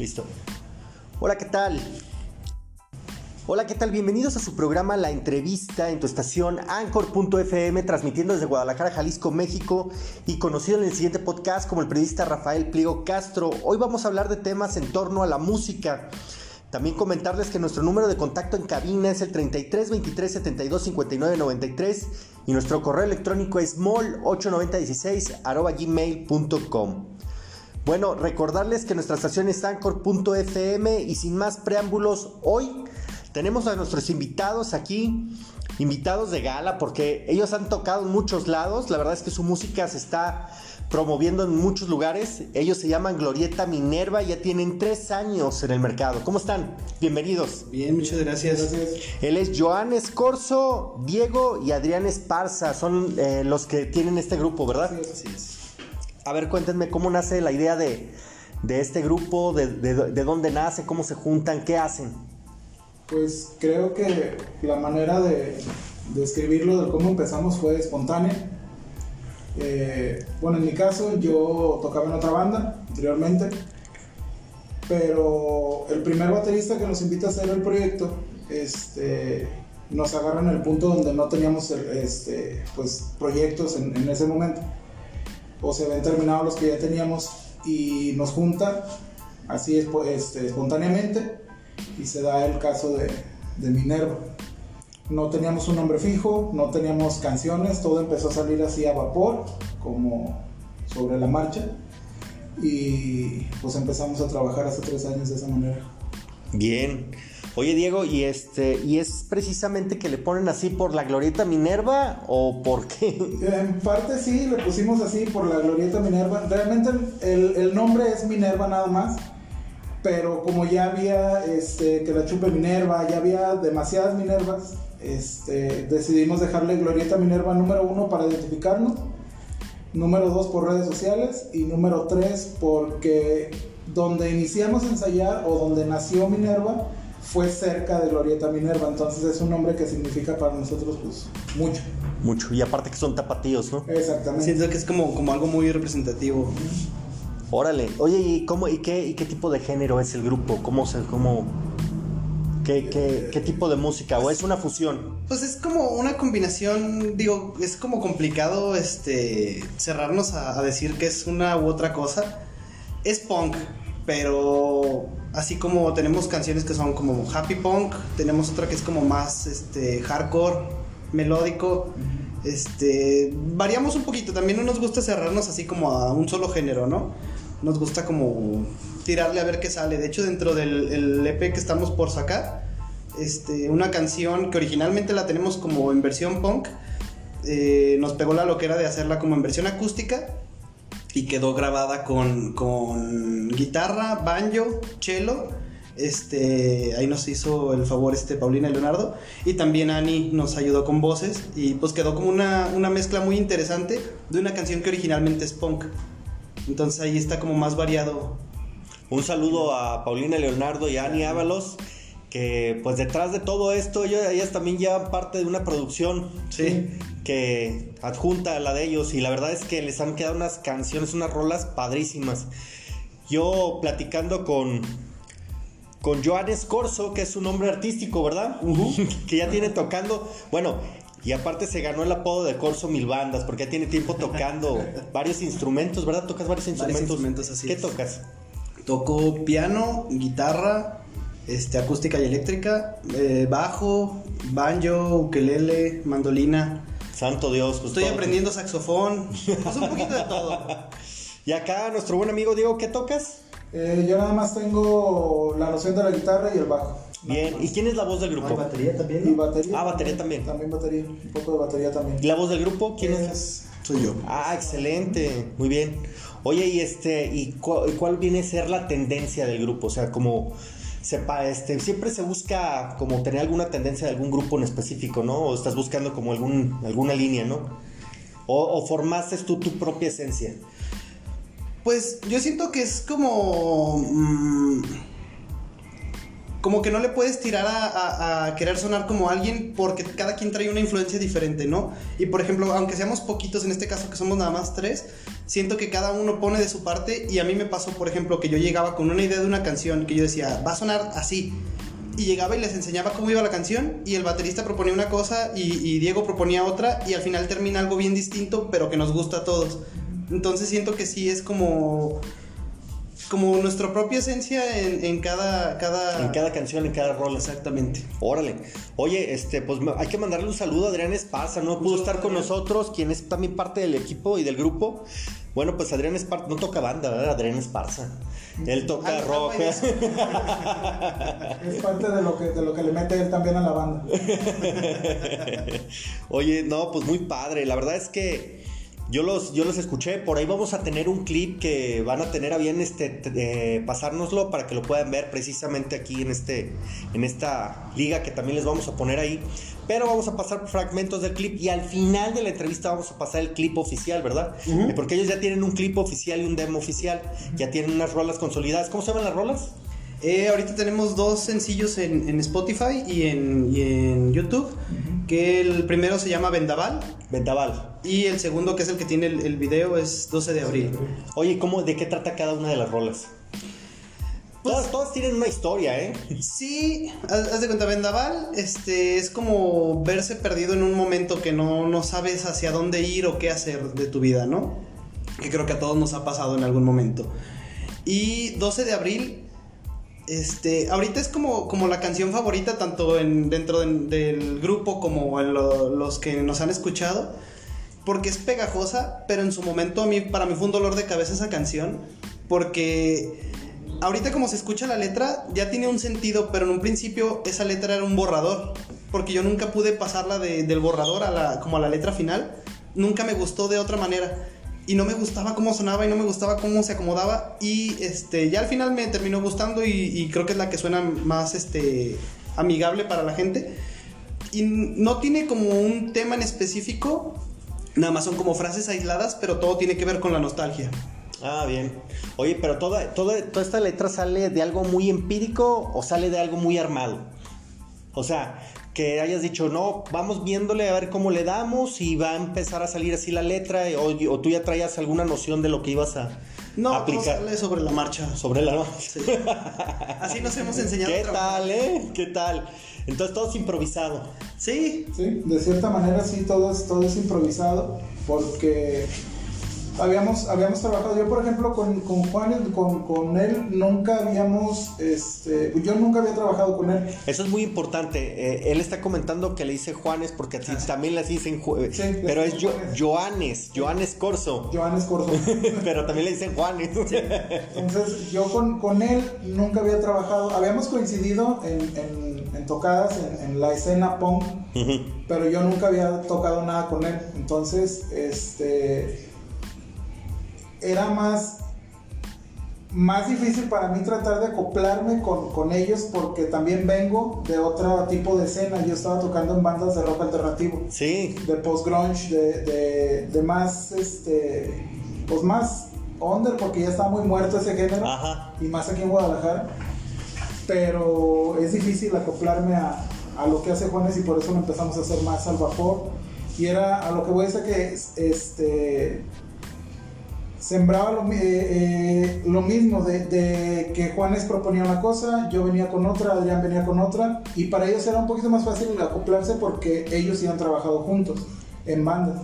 Listo. Hola, ¿qué tal? Hola, ¿qué tal? Bienvenidos a su programa La Entrevista en tu estación Anchor.fm, transmitiendo desde Guadalajara, Jalisco, México y conocido en el siguiente podcast como el periodista Rafael Pliego Castro. Hoy vamos a hablar de temas en torno a la música. También comentarles que nuestro número de contacto en cabina es el 33 23 72 59 93 y nuestro correo electrónico es mol8916 gmail.com. Bueno, recordarles que nuestra estación es anchor.fm y sin más preámbulos, hoy tenemos a nuestros invitados aquí, invitados de gala, porque ellos han tocado en muchos lados, la verdad es que su música se está promoviendo en muchos lugares. Ellos se llaman Glorieta Minerva, ya tienen tres años en el mercado. ¿Cómo están? Bienvenidos. Bien, muchas gracias. Él es Joan Escorzo, Diego y Adrián Esparza, son eh, los que tienen este grupo, ¿verdad? Así es. A ver, cuéntenme cómo nace la idea de, de este grupo, de, de, de dónde nace, cómo se juntan, qué hacen. Pues creo que la manera de, escribirlo, de cómo empezamos, fue espontánea eh, bueno, en mi caso yo tocaba en otra banda anteriormente, pero el primer baterista que nos invita a hacer el proyecto, este, nos agarra en el punto donde no teníamos este, pues, proyectos en ese momento, o se habían terminado los que ya teníamos y nos junta así es, este, espontáneamente y se da el caso de, de Minerva no teníamos un nombre fijo, no teníamos canciones, todo empezó a salir así a vapor, como sobre la marcha. Y pues empezamos a trabajar hace tres años de esa manera. Bien. Oye Diego, ¿y este y es precisamente que le ponen así por la glorieta Minerva o por qué? En parte sí, le pusimos así por la glorieta Minerva. Realmente el, el nombre es Minerva nada más, pero como ya había este, que la chupe Minerva, ya había demasiadas Minervas, este, decidimos dejarle Glorieta Minerva número uno para identificarnos, número dos por redes sociales y número tres porque donde iniciamos a ensayar o donde nació Minerva fue cerca de Glorieta Minerva, entonces es un nombre que significa para nosotros pues mucho. Mucho, y aparte que son tapatíos, ¿no? Exactamente. Siento que es como, como algo muy representativo. Órale, oye, ¿y cómo y qué y qué tipo de género es el grupo? ¿Cómo se cómo ¿Qué, qué, qué tipo de música? ¿O es una fusión? Pues es como una combinación, digo, es como complicado este cerrarnos a, a decir que es una u otra cosa. Es punk, pero así como tenemos canciones que son como happy punk, tenemos otra que es como más este hardcore, melódico. Este, variamos un poquito, también no nos gusta cerrarnos así como a un solo género, ¿no? Nos gusta como tirarle a ver qué sale. De hecho, dentro del el EP que estamos por sacar, este, una canción que originalmente la tenemos como en versión punk, eh, nos pegó la loquera de hacerla como en versión acústica y quedó grabada con, con guitarra, banjo, cello. Este, ahí nos hizo el favor este Paulina y Leonardo y también Ani nos ayudó con voces y pues quedó como una, una mezcla muy interesante de una canción que originalmente es punk. Entonces ahí está como más variado Un saludo a Paulina Leonardo y Ani Ábalos, que pues detrás de todo esto, ellos, ellas también llevan parte de una producción Sí. que adjunta a la de ellos y la verdad es que les han quedado unas canciones, unas rolas padrísimas. Yo platicando con con Joan Escorzo, que es su nombre artístico, ¿verdad? que ya tiene tocando, bueno, y aparte se ganó el apodo de Corso Mil Bandas, porque ya tiene tiempo tocando varios instrumentos, ¿verdad? Tocas varios instrumentos. instrumentos, así ¿Qué es. tocas? Toco piano, guitarra, este, acústica y eléctrica, eh, bajo, banjo, ukelele, mandolina. Santo Dios, pues Estoy todo. aprendiendo saxofón, pues un poquito de todo. Y acá nuestro buen amigo Diego, ¿qué tocas? Eh, yo nada más tengo la noción de la guitarra y el bajo. Bien, ¿y quién es la voz del grupo? batería Y también? batería. Ah, batería también. También batería, un poco de batería también. ¿Y la voz del grupo? ¿Quién es? Es- Soy yo. Ah, excelente, muy bien. Oye, y este, ¿y cu- y cuál viene a ser la tendencia del grupo? O sea, como sepa, este, siempre se busca como tener alguna tendencia de algún grupo en específico, ¿no? O estás buscando como algún, alguna línea, ¿no? O, o formaste tú tu propia esencia. Pues yo siento que es como... mm, como que no le puedes tirar a, a- a querer sonar como alguien porque cada quien trae una influencia diferente, ¿no? Y por ejemplo, aunque seamos poquitos en este caso, que somos nada más tres, siento que cada uno pone de su parte y a mí me pasó, por ejemplo, que yo llegaba con una idea de una canción que yo decía, va a sonar así. Y llegaba y les enseñaba cómo iba la canción y el baterista proponía una cosa y, y Diego proponía otra y al final termina algo bien distinto pero que nos gusta a todos. Entonces siento que sí es como como nuestra propia esencia en, en cada, cada... En cada canción, en cada rol. Exactamente. Órale. Oye, este, pues hay que mandarle un saludo a Adrián Esparza, no pudo estar con nosotros, quien es también parte del equipo y del grupo. Bueno, pues Adrián Esparza no toca banda, ¿verdad? Adrián Esparza. Él toca Ah, rock. ah, pues, Es parte de lo que, de lo que le mete él también a la banda. Oye, no, pues muy padre. La verdad es que yo los, yo los escuché. Por ahí vamos a tener un clip que van a tener a bien este, eh, pasárnoslo para que lo puedan ver precisamente aquí en, este, en esta liga que también les vamos a poner ahí. Pero vamos a pasar fragmentos del clip y al final de la entrevista vamos a pasar el clip oficial, ¿verdad? Eh, Porque ellos ya tienen un clip oficial y un demo oficial. Ya tienen unas rolas consolidadas. ¿Cómo se llaman las rolas? Eh, ahorita tenemos dos sencillos en, en Spotify y en, y en YouTube. Que el primero se llama Vendaval Ventaval. y el segundo, que es el que tiene el, el video, es 12 de abril. Oye, ¿cómo, ¿de qué trata cada una de las rolas? Pues- todas, todas tienen una historia, ¿eh? Sí, haz, haz de cuenta, Vendaval este, es como verse perdido en un momento que no, no sabes hacia dónde ir o qué hacer de tu vida, ¿no? Que creo que a todos nos ha pasado en algún momento. Y 12 de abril, este, ahorita es como, como la canción favorita tanto en, dentro de- del grupo como en lo- los que nos han escuchado. Porque es pegajosa, pero en su momento a mí, para mí fue un dolor de cabeza esa canción. Porque ahorita como se escucha la letra, ya tiene un sentido, pero en un principio esa letra era un borrador. Porque yo nunca pude pasarla de- del borrador a la, como a la letra final. Nunca me gustó de otra manera. Y no me gustaba cómo sonaba y no me gustaba cómo se acomodaba. Y este, ya al final me terminó gustando y, creo que es la que suena más este, amigable para la gente. Y no tiene como un tema en específico. Nada más son como frases aisladas, pero todo tiene que ver con la nostalgia. Ah, bien. Oye, pero toda, toda, toda esta letra sale de algo muy empírico o sale de algo muy armado. O sea, que hayas dicho, no, vamos viéndole a ver cómo le damos y va a empezar a salir así la letra, o, o tú ya traías alguna noción de lo que ibas a No, aplicar sale sobre la marcha. sobre la Sí. Así nos hemos enseñado. ¿Qué tal, eh? ¿Qué tal? Entonces todo es improvisado. Sí, Sí, de cierta manera sí, todo es, todo es improvisado, porque habíamos, habíamos trabajado, yo por ejemplo con, con Juan, con, con él nunca habíamos, este, yo nunca había trabajado con él. Eso es muy importante. Eh, él está comentando que le dice Juanes porque a ti también le dicen, Ju- Sí, le pero es dicen Jo- Juanes. Joanes, Joanes Corso. Joanes Corso. pero también le dicen Juanes. Entonces yo con, con él nunca había trabajado, habíamos coincidido en, en- en tocadas en, en la escena punk, pero yo nunca había tocado nada con él. Entonces, este era más más difícil para mí tratar de acoplarme con, con ellos porque también vengo de otro tipo de escena. Yo estaba tocando en bandas de rock alternativo, Sí, de post grunge, de, de, de más este pues más under porque ya está muy muerto ese género Ajá. y más aquí en Guadalajara. Pero es difícil acoplarme a, a lo que hace Juanes y por eso lo empezamos a hacer más al vapor. Y era a lo que voy a decir que este sembraba lo, eh, eh, lo mismo de, de que Juanes proponía una cosa, yo venía con otra, Adrián venía con otra y para ellos era un poquito más fácil acoplarse porque ellos han trabajado juntos en bandas.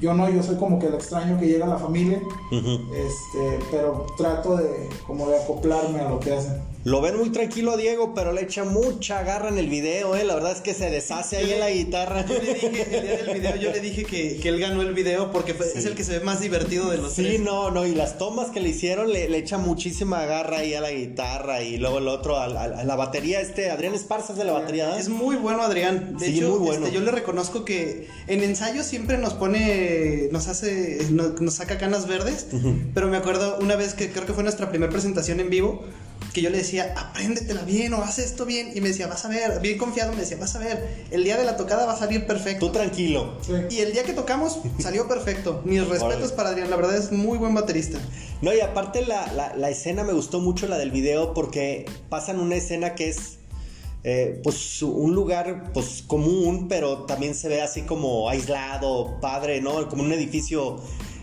Yo no, yo soy como que el extraño que llega a la familia, este, pero trato de como de acoplarme a lo que hacen. Lo ven muy tranquilo a Diego, pero le echa mucha garra en el video, ¿eh? La verdad es que se deshace ahí en la guitarra. yo le dije, el día del video, yo le dije que, que él ganó el video porque fue- es el que se ve más divertido de los Sí, tres. no, no, y las tomas que le hicieron le, le echa muchísima garra ahí a la guitarra y luego el otro a, la- a la batería, este, Adrián Esparza es de la batería, ¿verdad? Es muy bueno Adrián. De Sí, hecho, muy bueno. este, yo le reconozco que en ensayos siempre nos pone, nos hace, nos, nos saca canas verdes. Pero me acuerdo una vez que creo que fue nuestra primera presentación en vivo, que yo le decía, apréndetela bien o haz esto bien. Y me decía, vas a ver, bien confiado, me decía, vas a ver, el día de la tocada va a salir perfecto. Tú tranquilo. Sí. Y el día que tocamos salió perfecto. Mis respetos para Adrián, la verdad es muy buen baterista. No, y aparte la, la- la escena me gustó mucho la del video porque pasan una escena que es eh, pues un lugar pues común, pero también se ve así como aislado, padre, ¿no? Como un edificio,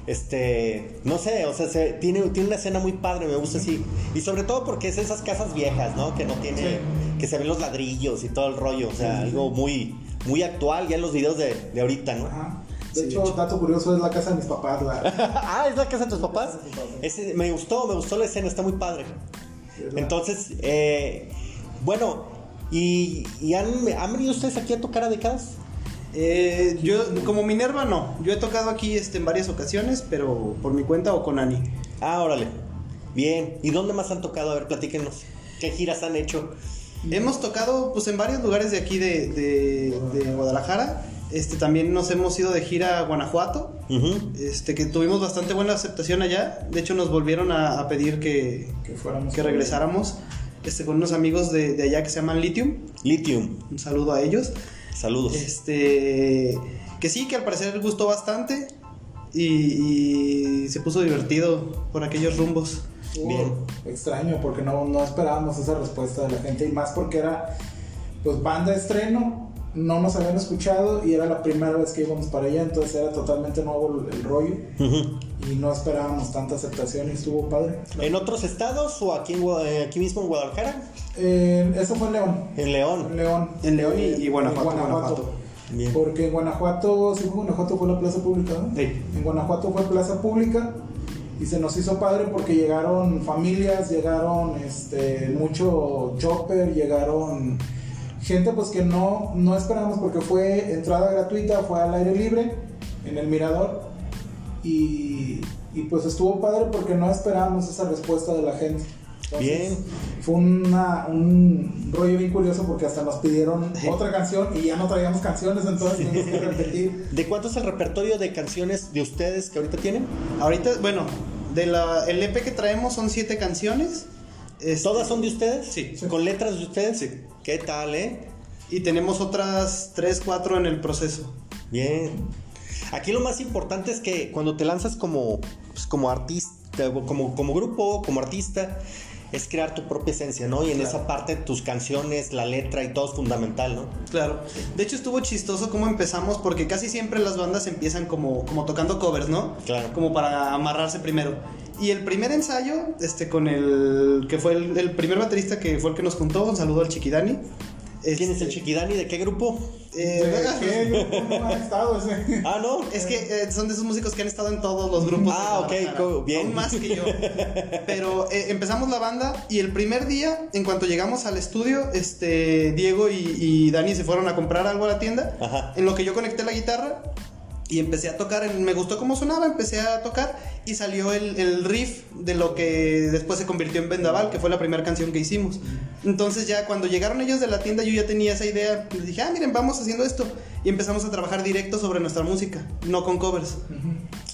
este, no sé, o sea, se, tiene, tiene una escena muy padre, me gusta así. Y sobre todo porque es esas casas viejas, ¿no? Que no tiene, que se ven los ladrillos y todo el rollo, o sea, algo muy, muy actual ya en los videos de, de ahorita, ¿no? Ajá. De hecho, dato curioso, es la casa de mis papás. La... ah, ¿es la casa de tus papás? De. Ese, me gustó, me gustó la escena, está muy padre. Entonces, eh, bueno, ¿y, y han, han venido ustedes aquí a tocar a décadas? Eh, yo, como Minerva, no. Yo he tocado aquí este, en varias ocasiones, pero por mi cuenta o con Ani. Ah, órale. Bien. ¿Y dónde más han tocado? A ver, platíquenos. ¿Qué giras han hecho? Hemos tocado pues en varios lugares de aquí de, de- de Guadalajara. Este, también nos hemos ido de gira a Guanajuato. Este, que tuvimos bastante buena aceptación allá. De hecho, nos volvieron a, a pedir que, que fuéramos. que regresáramos este, con unos amigos de, de allá que se llaman Lithium. Lithium. Un saludo a ellos. Saludos. Este, que sí, que al parecer gustó bastante y, y se puso divertido por aquellos rumbos. Estuvo Bien. Extraño, porque no, no esperábamos esa respuesta de la gente. Y más porque era, pues, banda de estreno. No nos habían escuchado y era la primera vez que íbamos para allá. Entonces era totalmente nuevo el, el rollo. Y no esperábamos tanta aceptación y estuvo padre. ¿En otros estados o aquí, en eh, aquí mismo en Guadalajara? Eh, eso fue en León. En En León. León. En León y- Eh, y Guanajuato, en Guanajuato. Bien. Porque en Guanajuato, sí, fue Guanajuato fue la plaza pública, ¿no? Sí. En Guanajuato fue plaza pública y se nos hizo padre porque llegaron familias, llegaron este mucho chopper, llegaron gente pues que no, no esperamos porque fue entrada gratuita, fue al aire libre en el mirador y, y, pues estuvo padre porque no esperábamos esa respuesta de la gente. Bien. Fue una- un rollo bien curioso porque hasta nos pidieron otra canción y ya no traíamos canciones, entonces tuvimos que repetir. ¿De cuánto es el repertorio de canciones de ustedes que ahorita tienen? Ahorita, bueno, de la, el EP que traemos son siete canciones. Este, ¿Todas son de ustedes? Sí. ¿Con letras de ustedes? Sí. ¿Qué tal, eh? Y tenemos otras tres, cuatro en el proceso. Bien. Aquí lo más importante es que cuando te lanzas como, pues, como artista, como, como grupo, como artista, es crear tu propia esencia, ¿no? Y en Claro. esa parte tus canciones, la letra y todo es fundamental, ¿no? Claro. De hecho estuvo chistoso cómo empezamos porque casi siempre las bandas empiezan como, como tocando covers, ¿no? Claro. Como para amarrarse primero. Y el primer ensayo, este, con el que fue el, el primer baterista que fue el que nos juntó, un saludo al Chiquidani. ¿Quién es el Este, Chiquidani? ¿De qué grupo? eh, ¿Qué? ¿Cómo ha estado ese? Ah, no. Es que eh, son de esos músicos que han estado en todos los grupos. de Ah, ok, bien. Aún más que yo. Pero eh, empezamos la banda y el primer día, en cuanto llegamos al estudio, este, Diego y, y Dani se fueron a comprar algo a la tienda. Ajá. En lo que yo conecté la guitarra y empecé a tocar. Me gustó cómo sonaba, empecé a tocar y salió el, el riff de lo que después se convirtió en Vendaval, que fue la primera canción que hicimos. Entonces ya cuando llegaron ellos de la tienda yo ya tenía esa idea. Les dije, ah, miren, vamos haciendo esto. Y empezamos a trabajar directo sobre nuestra música, no con covers.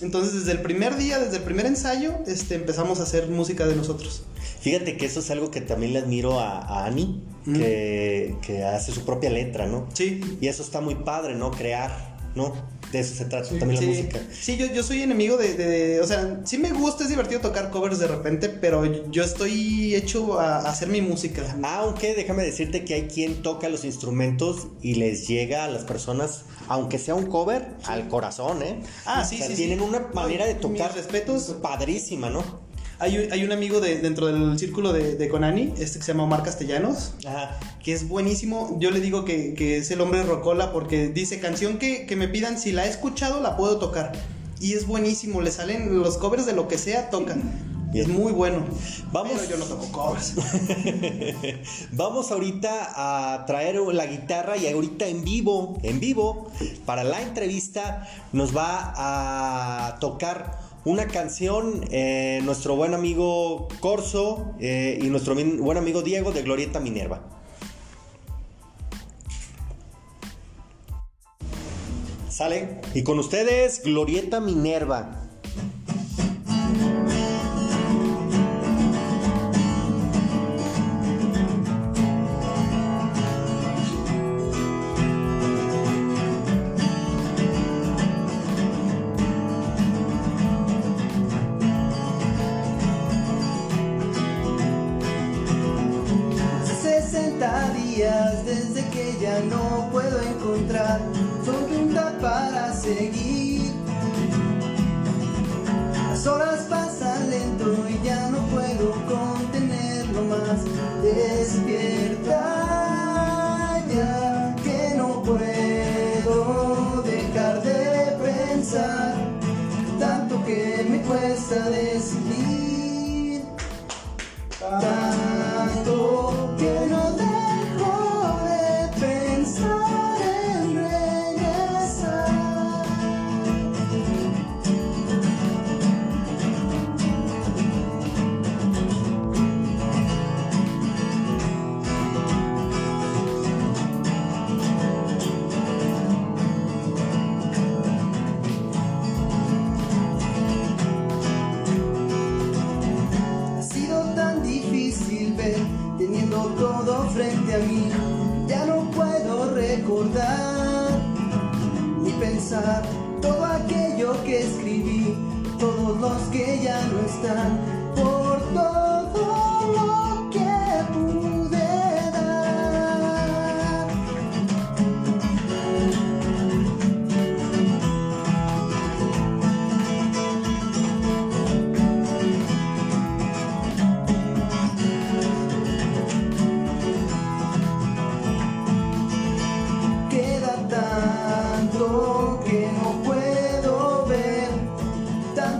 Entonces desde el primer día, desde el primer ensayo, este, empezamos a hacer música de nosotros. Fíjate que eso es algo que también le admiro a, a Ani, que, que hace su propia letra, ¿no? Sí. Y eso está muy padre, ¿no? Crear, ¿no? De eso se trata Sí, también la Sí, música. sí yo, yo soy enemigo de, de- O sea, sí me gusta, es divertido tocar covers de repente, pero yo estoy hecho a, a hacer mi música. Aunque déjame decirte que hay quien toca los instrumentos y les llega a las personas, aunque sea un cover, al corazón, ¿eh? Ah, sí, O sea, sí, Tienen sí. una manera de Mis tocar respetos. padrísima, ¿no? Hay, un- hay un amigo de, dentro del círculo de, de Conani, este que se llama Omar Castellanos, Ajá. que es buenísimo. Yo le digo que, que es el hombre rocola porque dice canción que, que me pidan, si la he escuchado, la puedo tocar. Y es buenísimo, le salen los covers de lo que sea, tocan. Bien. Es muy bueno. Vamos. Pero yo no toco covers. Vamos ahorita a traer la guitarra y ahorita en vivo, en vivo, para la entrevista, nos va a tocar una canción eh, nuestro buen amigo Corso eh, y nuestro buen amigo Diego de Glorieta Minerva. ¿Sale? Y con ustedes, Glorieta Minerva.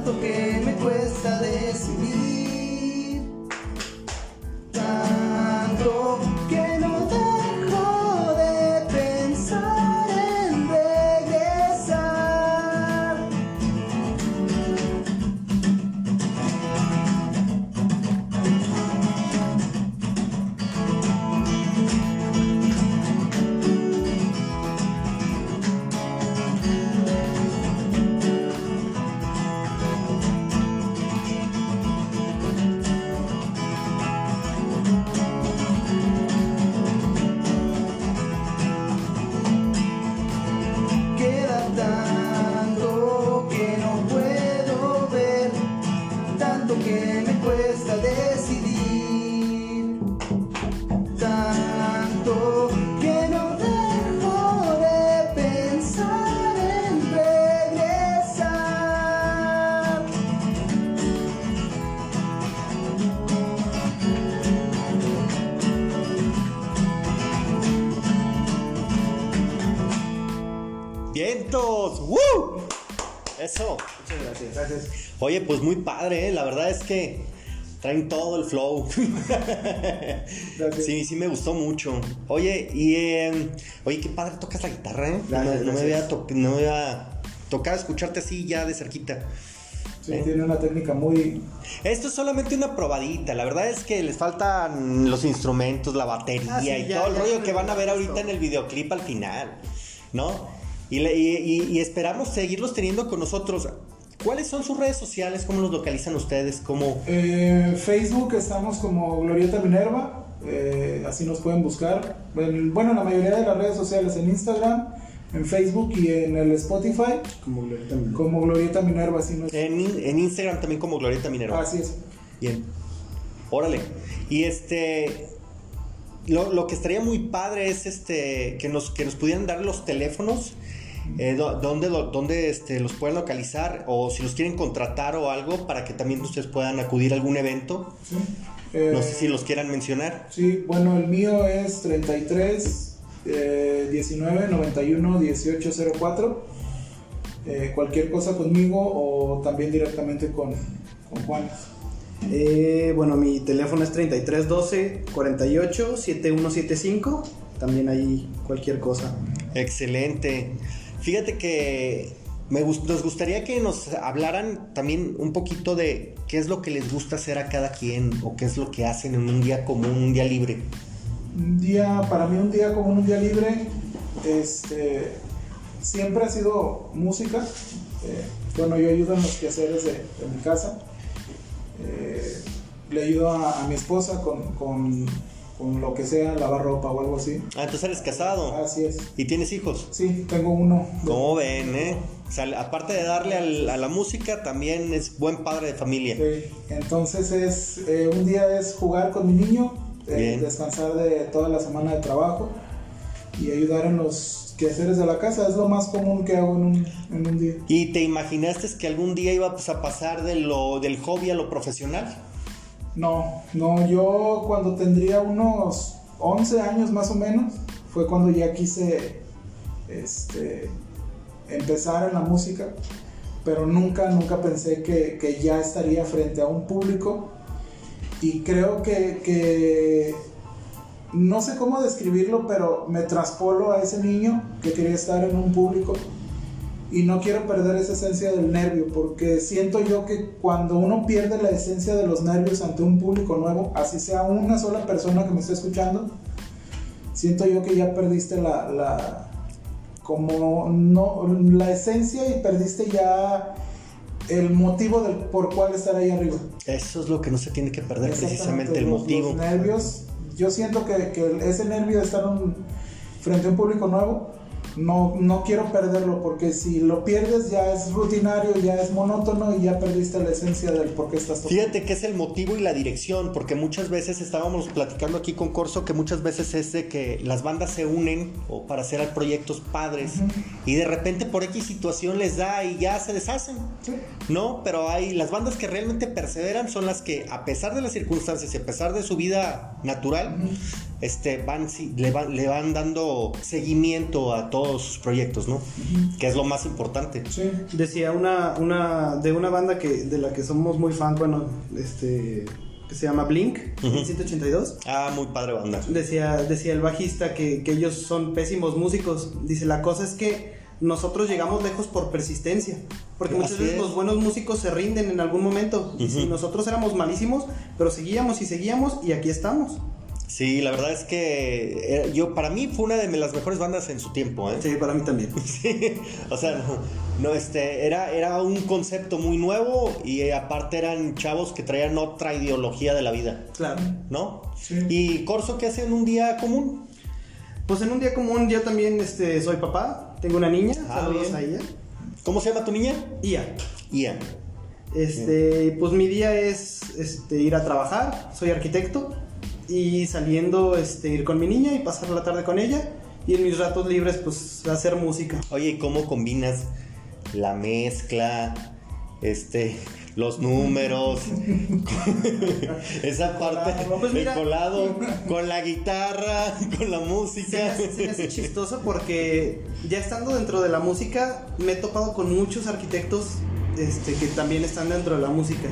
Tanto que me cuesta decidir, Eso. Muchas gracias. Gracias. Oye, pues muy padre, ¿eh? La verdad es que traen todo el flow. Sí, sí me gustó mucho. Oye, y eh, oye, qué padre tocas la guitarra, ¿eh? No, Gracias, no me había to- no me había tocado escucharte así ya de cerquita. Sí, ¿Eh? tiene una técnica muy. Esto es solamente una probadita. La verdad es que les faltan los instrumentos, la batería Ah, sí, y ya, todo el rollo que van a ver ahorita en el videoclip al final, ¿no? Y, le- y- y- y esperamos seguirlos teniendo con nosotros. ¿Cuáles son sus redes sociales? ¿Cómo los localizan ustedes? ¿Cómo? Eh, Facebook estamos como Glorieta Minerva, eh, así nos pueden buscar. En- bueno, en la mayoría de las redes sociales, en Instagram, en Facebook y en el Spotify, Como Glorieta Minerva, así nos. En, en Instagram también como Glorieta Minerva. Así es. Bien. Órale. Y este. Lo, lo que estaría muy padre es este que nos, que nos pudieran dar los teléfonos. eh, do- donde, lo- donde este, los pueden localizar o si los quieren contratar o algo para que también ustedes puedan acudir a algún evento. Sí. Eh, No sé si los quieran mencionar. Sí, bueno, el mío es 33 eh, 19 91 18 04. Eh, cualquier cosa conmigo o también directamente con, con Juan. Eh, bueno, mi teléfono es 3312 48 7175. También ahí cualquier cosa. Excelente. Fíjate que me nos gustaría que nos hablaran también un poquito de qué es lo que les gusta hacer a cada quien o qué es lo que hacen en un día común, un día libre. Un día, para mí un día como un día libre, este, siempre ha sido música. Eh, bueno, yo ayudo en los quehaceres de, de mi casa. Eh, le ayudo a, a mi esposa con, con- con lo que sea, lavar ropa o algo así. Ah, entonces eres casado Así es. y tienes hijos. Sí, tengo uno. ¿Cómo ven, eh? O sea, aparte de darle al- a la música, también es buen padre de familia. Sí, Entonces es, eh, un día es jugar con mi niño, eh, descansar de toda la semana de trabajo y ayudar en los quehaceres de la casa. Es lo más común que hago en un, en un día. ¿Y te imaginaste que algún día ibas a pasar de lo, del hobby a lo profesional? No, no, yo cuando tendría unos 11 años más o menos, fue cuando ya quise este, empezar en la música, pero nunca, nunca pensé que, que ya estaría frente a un público y creo que, que no sé cómo describirlo, pero me traspolo a ese niño que quería estar en un público y no quiero perder esa esencia del nervio, porque siento yo que cuando uno pierde la esencia de los nervios ante un público nuevo, así sea una sola persona que me esté escuchando, siento yo que ya perdiste la, la como no la esencia y perdiste ya el motivo del por cuál estar ahí arriba. Eso es lo que no se tiene que perder, precisamente el los- motivo. Los nervios, yo siento que, que ese nervio de estar un- frente a un público nuevo, no, no quiero perderlo, porque si lo pierdes ya es rutinario, ya es monótono y ya perdiste la esencia del por qué estás tocando. Fíjate que es el motivo y la dirección, porque muchas veces estábamos platicando aquí con Corso que muchas veces es de que las bandas se unen o para hacer proyectos padres y de repente por X situación les da y ya se deshacen. Sí. No, pero hay las bandas que realmente perseveran son las que a pesar de las circunstancias y a pesar de su vida natural, este van le van le van dando seguimiento a todos sus proyectos, ¿no? Que es lo más importante. Sí. Decía una, una de una banda que de la que somos muy fan, bueno, este que se llama Blink, Ujú. 182. Ah, muy padre banda. Decía, decía el bajista que, que ellos son pésimos músicos. Dice, la cosa es que nosotros llegamos lejos por persistencia. Porque muchas Así veces es. los buenos músicos se rinden en algún momento. Y Ujú. si nosotros éramos malísimos, pero seguíamos y seguíamos y aquí estamos. Sí, la verdad es que eh, yo para mí fue una de las mejores bandas en su tiempo, ¿eh? Sí, para mí también. Sí, o sea, no, no, este, era, era un concepto muy nuevo y eh, aparte eran chavos que traían otra ideología de la vida, Claro. ¿no? Sí. ¿Y Corso qué hace en un día común? Pues en un día común yo también este, soy papá, tengo una niña, Ah, saludos bien. a ella. ¿Cómo se llama tu niña? Ia. Ian. Este, pues mi día es este, ir a trabajar, soy arquitecto y saliendo este, ir con mi niña y pasar la tarde con ella y en mis ratos libres pues hacer música. Oye, ¿y cómo combinas la mezcla, este, los números, esa parte, Colado. Pues colado, con la guitarra, con la Se me, música? hace, se me hace chistoso porque ya estando dentro de la música me he topado con muchos arquitectos este, que también están dentro de la música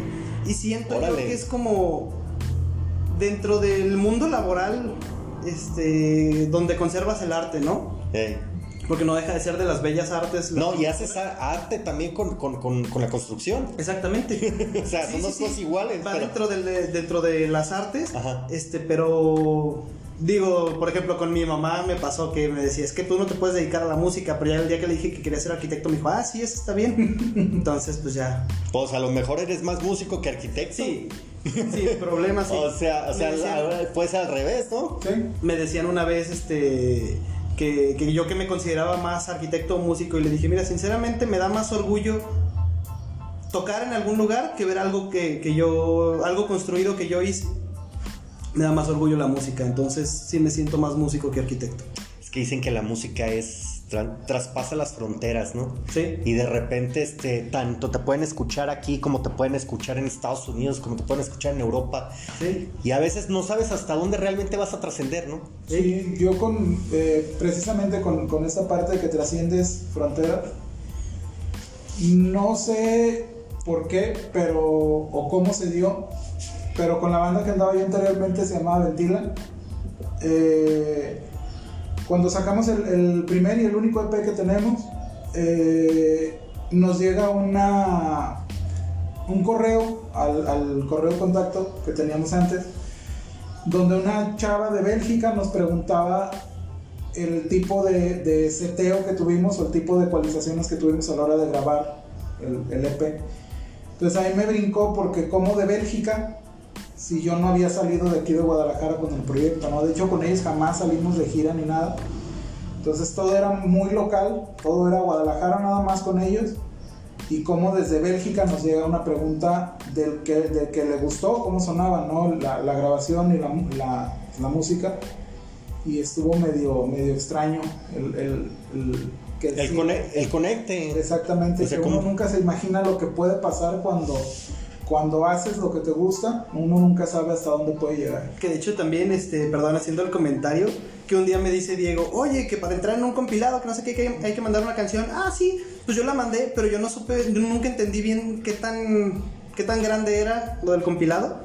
y siento yo que es como dentro del mundo laboral este, donde conservas el arte, ¿no? Eh, Porque no deja de ser de las bellas artes. No, y haces arte también con, con- con- con la construcción. Exactamente. O sea, son dos cosas iguales. Va pero- dentro, de, dentro de las artes. Ajá. Este, pero. Digo, por ejemplo, con mi mamá me pasó que me decía, es que tú no te puedes dedicar a la música, pero ya el día que le dije que quería ser arquitecto me dijo, ah, sí, eso está bien. Entonces, pues ya. Pues a lo mejor eres más músico que arquitecto. Sí, sí, el problema sí. O sea, o sea decían, ser al revés, ¿no? Sí. me decían una vez, este, que, que yo que me consideraba más arquitecto o músico y le dije, mira, sinceramente me da más orgullo tocar en algún lugar que ver algo que, que yo, algo construido que yo hice. Me da más orgullo la música, entonces sí me siento más músico que arquitecto. Es que dicen que la música es tra- traspasa las fronteras, ¿no? Sí. Y de repente, este, tanto te pueden escuchar aquí como te pueden escuchar en Estados Unidos, como te pueden escuchar en Europa. Sí. Y a veces no sabes hasta dónde realmente vas a trascender, ¿no? Sí, yo con, eh, precisamente con, con esta parte de que trasciendes fronteras, no sé por qué, pero, o cómo se dio, pero con la banda que andaba yo anteriormente se llamaba Ventila. eh, cuando sacamos el, primer y el único EP que tenemos, eh, nos llega una, un correo al, al correo contacto que teníamos antes donde una chava de Bélgica nos preguntaba el tipo de, de seteo que tuvimos o el tipo de ecualizaciones que tuvimos a la hora de grabar el, el EP. Entonces ahí me brincó porque como de Bélgica, si yo no había salido de aquí de Guadalajara con el proyecto, ¿no? De hecho con ellos jamás salimos de gira ni nada. Entonces todo era muy local, todo era Guadalajara nada más con ellos. Y como desde Bélgica nos llega una pregunta del que, del que le gustó, cómo sonaba, ¿no? La, la grabación y la, la, la música y estuvo medio, medio extraño el, el, el que El, sí, cone- el conecte. Exactamente, O sea, que uno nunca se imagina lo que puede pasar cuando, cuando haces lo que te gusta, uno nunca sabe hasta dónde puede llegar. Que de hecho también, este, perdón, haciendo el comentario, que un día me dice Diego, oye, que para entrar en un compilado, que no sé qué, que hay que mandar una canción. Ah, sí, pues yo la mandé, pero yo no supe, yo nunca entendí bien qué tan, qué tan grande era lo del compilado.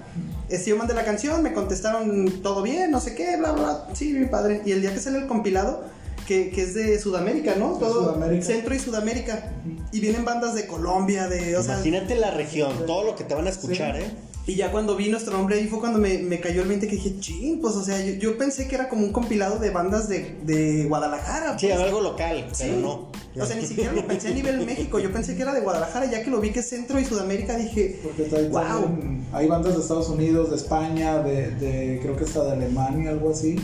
Este, yo mandé la canción, me contestaron todo bien, no sé qué, bla, bla. Sí, mi padre. Y el día que sale el compilado, que, que es de Sudamérica, ¿no? De Todo Sudamérica. Centro y Sudamérica. Y vienen bandas de Colombia, de, o sea, Imagínate la región, todo lo que te van a escuchar, Sí. ¿eh? Y ya cuando vi nuestro nombre ahí fue cuando me, me cayó el 20 que dije, ching, pues o sea, yo, yo pensé que era como un compilado de bandas de, de Guadalajara. Sí, pues. algo local, Sí. pero no. O sea, ni siquiera lo pensé a nivel México, yo pensé que era de Guadalajara, ya que lo vi que es Centro y Sudamérica, dije, Porque wow. también- hay bandas de Estados Unidos, de España, de, de- creo que hasta de Alemania, algo así.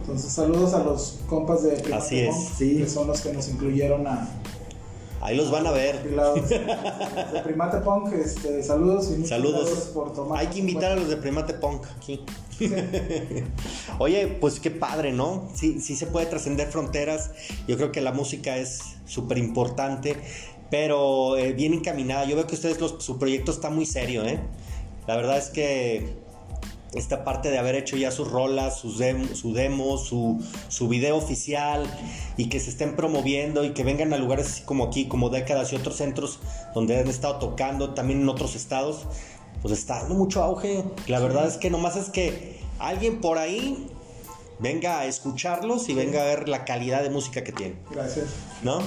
Entonces saludos a los compas de Primate Así es. Punk, Sí. que son los que nos incluyeron a Ahí los van a ver. de Primate Punk, este, saludos y Saludos. por tomar. Hay que invitar a los de Primate Punk aquí. Oye, pues qué padre, ¿no? Sí, sí se puede trascender fronteras. Yo creo que la música es súper importante, pero eh, bien encaminada. Yo veo que ustedes, los- su proyecto está muy serio, ¿eh? La verdad es que esta parte de haber hecho ya sus rolas, sus dem- su demo, su, su video oficial y que se estén promoviendo y que vengan a lugares así como aquí, como décadas y otros centros donde han estado tocando, también en otros estados, pues está dando mucho auge. La verdad es que nomás es que alguien por ahí venga a escucharlos y venga a ver la calidad de música que tienen, Gracias. ¿no?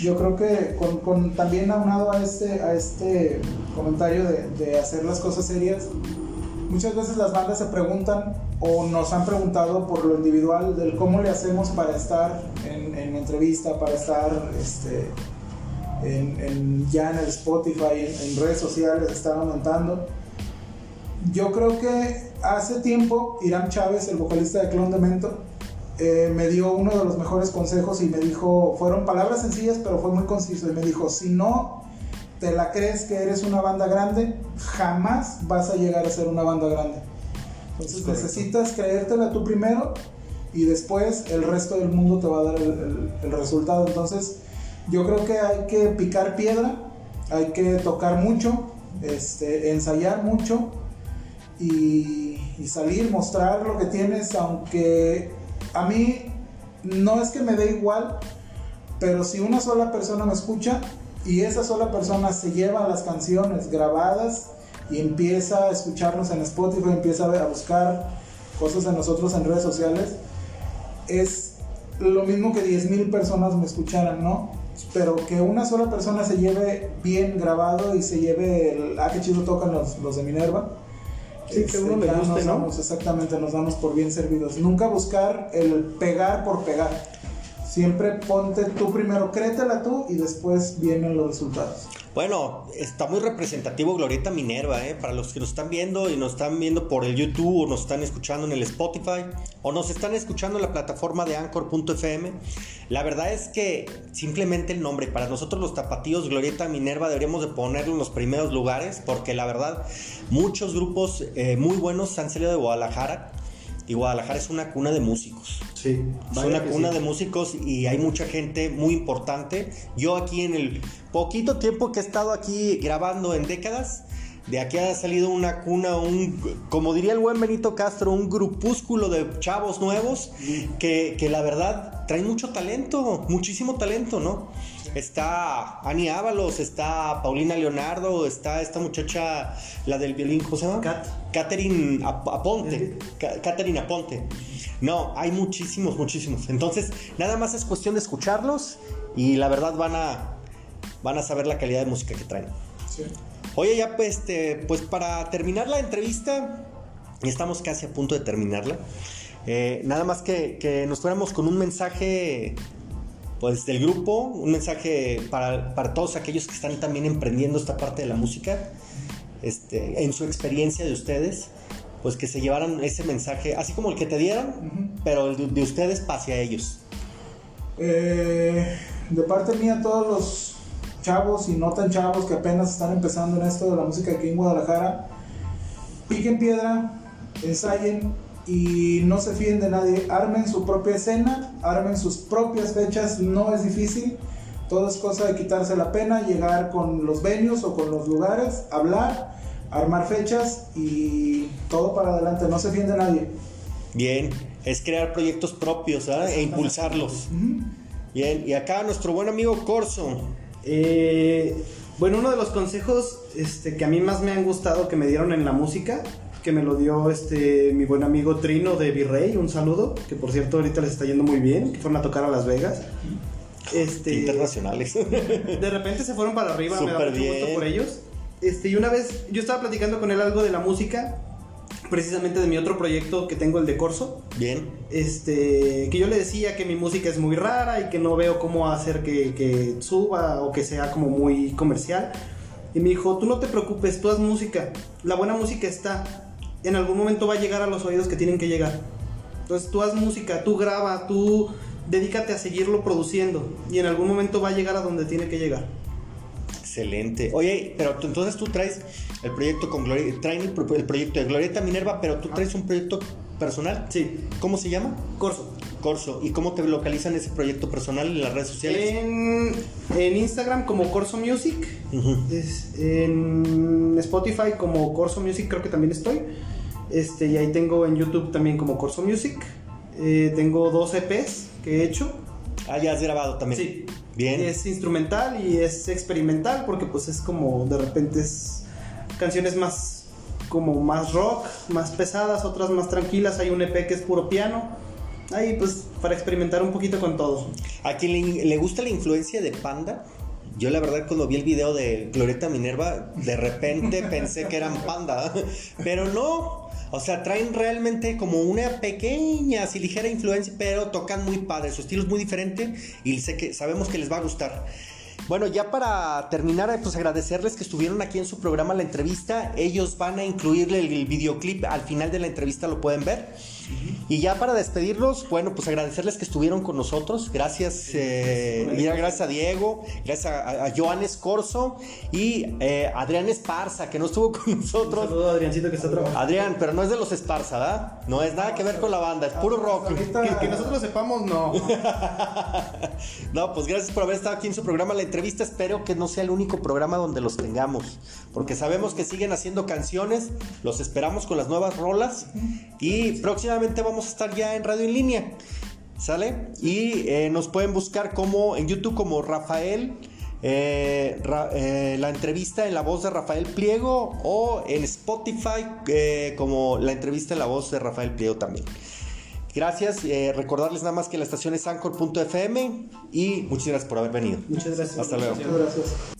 Yo creo que con, con- también aunado a este, a este comentario de, de hacer las cosas serias, muchas veces las bandas se preguntan o nos han preguntado por lo individual del cómo le hacemos para estar en, en entrevista, para estar este, en, en- ya en el Spotify, en, redes sociales, están aumentando. Yo creo que hace tiempo Irán Chávez, el vocalista de Clon de Mento, eh, me dio uno de los mejores consejos y me dijo, fueron palabras sencillas, pero fue muy conciso. Y me dijo, si no te la crees que eres una banda grande, jamás vas a llegar a ser una banda grande. Entonces correcto. necesitas creértela tú primero y después el resto del mundo te va a dar el, el- el resultado. Entonces yo creo que hay que picar piedra, hay que tocar mucho, este, ensayar mucho y, y salir, mostrar lo que tienes, aunque a mí no es que me dé igual, pero si una sola persona me escucha y esa sola persona se lleva las canciones grabadas y empieza a escucharnos en Spotify, empieza a, buscar cosas de nosotros en redes sociales, es lo mismo que 10.000 personas me escucharan, ¿no? Pero que una sola persona se lleve bien grabado y se lleve el, ah, qué chido tocan los, los de Minerva. Sí, que a uno le ya guste, nos ¿no? damos, exactamente, nos damos por bien servidos. Nunca buscar el pegar por pegar. Siempre ponte tú primero, créetela tú y después vienen los resultados. Bueno, está muy representativo Glorieta Minerva, ¿eh? Para los que nos están viendo y nos están viendo por el YouTube o nos están escuchando en el Spotify o nos están escuchando en la plataforma de Anchor.fm. La verdad es que simplemente el nombre, para nosotros los tapatíos Glorieta Minerva deberíamos de ponerlo en los primeros lugares porque la verdad muchos grupos eh, muy buenos han salido de Guadalajara y Guadalajara es una cuna de músicos. Sí, Es una cuna de músicos y hay mucha gente muy importante. Yo aquí en el poquito tiempo que he estado aquí grabando en décadas, de aquí ha salido una cuna, un, como diría el buen Benito Castro, un grupúsculo de chavos nuevos que, que la verdad traen mucho talento, muchísimo talento, ¿no? Está Ani Ábalos, está Paulina Leonardo, está esta muchacha, la del violín, ¿cómo se llama? Kat. Catherine Ap- Aponte. Ca- Catherine Aponte. No, hay muchísimos, muchísimos. Entonces, nada más es cuestión de escucharlos y la verdad van a, van a saber la calidad de música que traen. Sí. Oye, ya pues, este, pues para terminar la entrevista, y estamos casi a punto de terminarla. Eh, nada más que, que nos fuéramos con un mensaje pues del grupo, un mensaje para, para todos aquellos que están también emprendiendo esta parte de la música, este, en su experiencia de ustedes, pues que se llevaran ese mensaje, así como el que te dieron, pero el de, de ustedes hacia ellos. Eh, de parte mía, todos los chavos y no tan chavos que apenas están empezando en esto de la música aquí en Guadalajara, piquen piedra, ensayen, y no se fíen de nadie. Armen su propia escena, armen sus propias fechas, no es difícil. Todo es cosa de quitarse la pena, llegar con los venues o con los lugares, hablar, armar fechas y todo para adelante. No se fíen de nadie. Bien, es crear proyectos propios ¿ah? e impulsarlos. Bien, y acá nuestro buen amigo Corso. Eh, bueno, uno de los consejos este, que a mí más me han gustado que me dieron en la música, que me lo dio este, mi buen amigo Trino de Virrey, un saludo, que por cierto ahorita les está yendo muy bien, que fueron a tocar a Las Vegas. Este, Internacionales. De repente se fueron para arriba, me da mucho gusto bien. por ellos. Este, y una vez yo estaba platicando con él algo de la música, precisamente de mi otro proyecto que tengo, el de Corso. Bien. Este, que yo le decía que mi música es muy rara y que no veo cómo hacer que, que suba o que sea como muy comercial. Y me dijo, tú no te preocupes, tú haz música. La buena música está. En algún momento va a llegar a los oídos que tienen que llegar. Entonces tú haz música, tú graba, tú dedícate a seguirlo produciendo. Y en algún momento va a llegar a donde tiene que llegar. Excelente. Oye, pero tú- entonces tú traes el proyecto con Gloria, traen el, el proyecto de Glorieta Minerva, pero tú traes un proyecto personal. Sí, ¿Cómo se llama? Corso. Corso. ¿Y cómo te localizan ese proyecto personal en las redes sociales? En, en Instagram como Corso Music. Es- en Spotify como Corso Music creo que también estoy. Este, y ahí tengo en YouTube también como Corso Music. Eh, tengo dos EPs que he hecho. Ah, ya has grabado también. Sí. Bien. Es instrumental y es experimental porque pues es como de repente es canciones más como más rock, más pesadas, otras más tranquilas. Hay un EP que es puro piano. Ahí pues para experimentar un poquito con todo. A quien le, le gusta la influencia de Panda, yo la verdad cuando vi el video de Glorieta Minerva, de repente pensé que eran Panda, pero no. O sea, traen realmente como una pequeña, así ligera influencia, pero tocan muy padre. Su estilo es muy diferente y sé que sabemos que les va a gustar. Bueno, ya para terminar, pues agradecerles que estuvieron aquí en su programa La Entrevista. Ellos van a incluirle el videoclip al final de la entrevista, lo pueden ver. Y ya para despedirlos, bueno, pues agradecerles que estuvieron con nosotros. Gracias, eh, mira, gracias a Diego, gracias a, a Joanes Corso y eh, Adrián Esparza, que no estuvo con Un nosotros. saludo a Adriancito que está trabajando. Adrián, pero no es de los Esparza, ¿verdad? No es nada que ver con la banda, es puro rock. Ahorita- Que, que nosotros sepamos, no. No, pues gracias por haber estado aquí en su programa La Entrevista. Espero que no sea el único programa donde los tengamos, porque sabemos que siguen haciendo canciones. Los esperamos con las nuevas rolas y próximamente vamos a estar ya en radio en línea. ¿Sale? Y eh, nos pueden buscar como en YouTube como Rafael. eh, Ra- eh, la entrevista en la voz de Rafael Pliego o en Spotify como la entrevista en la voz de Rafael Pliego también. Gracias, recordarles nada más que la estación es anchor.fm y muchas gracias por haber venido. Muchas gracias. Hasta luego. Muchas gracias.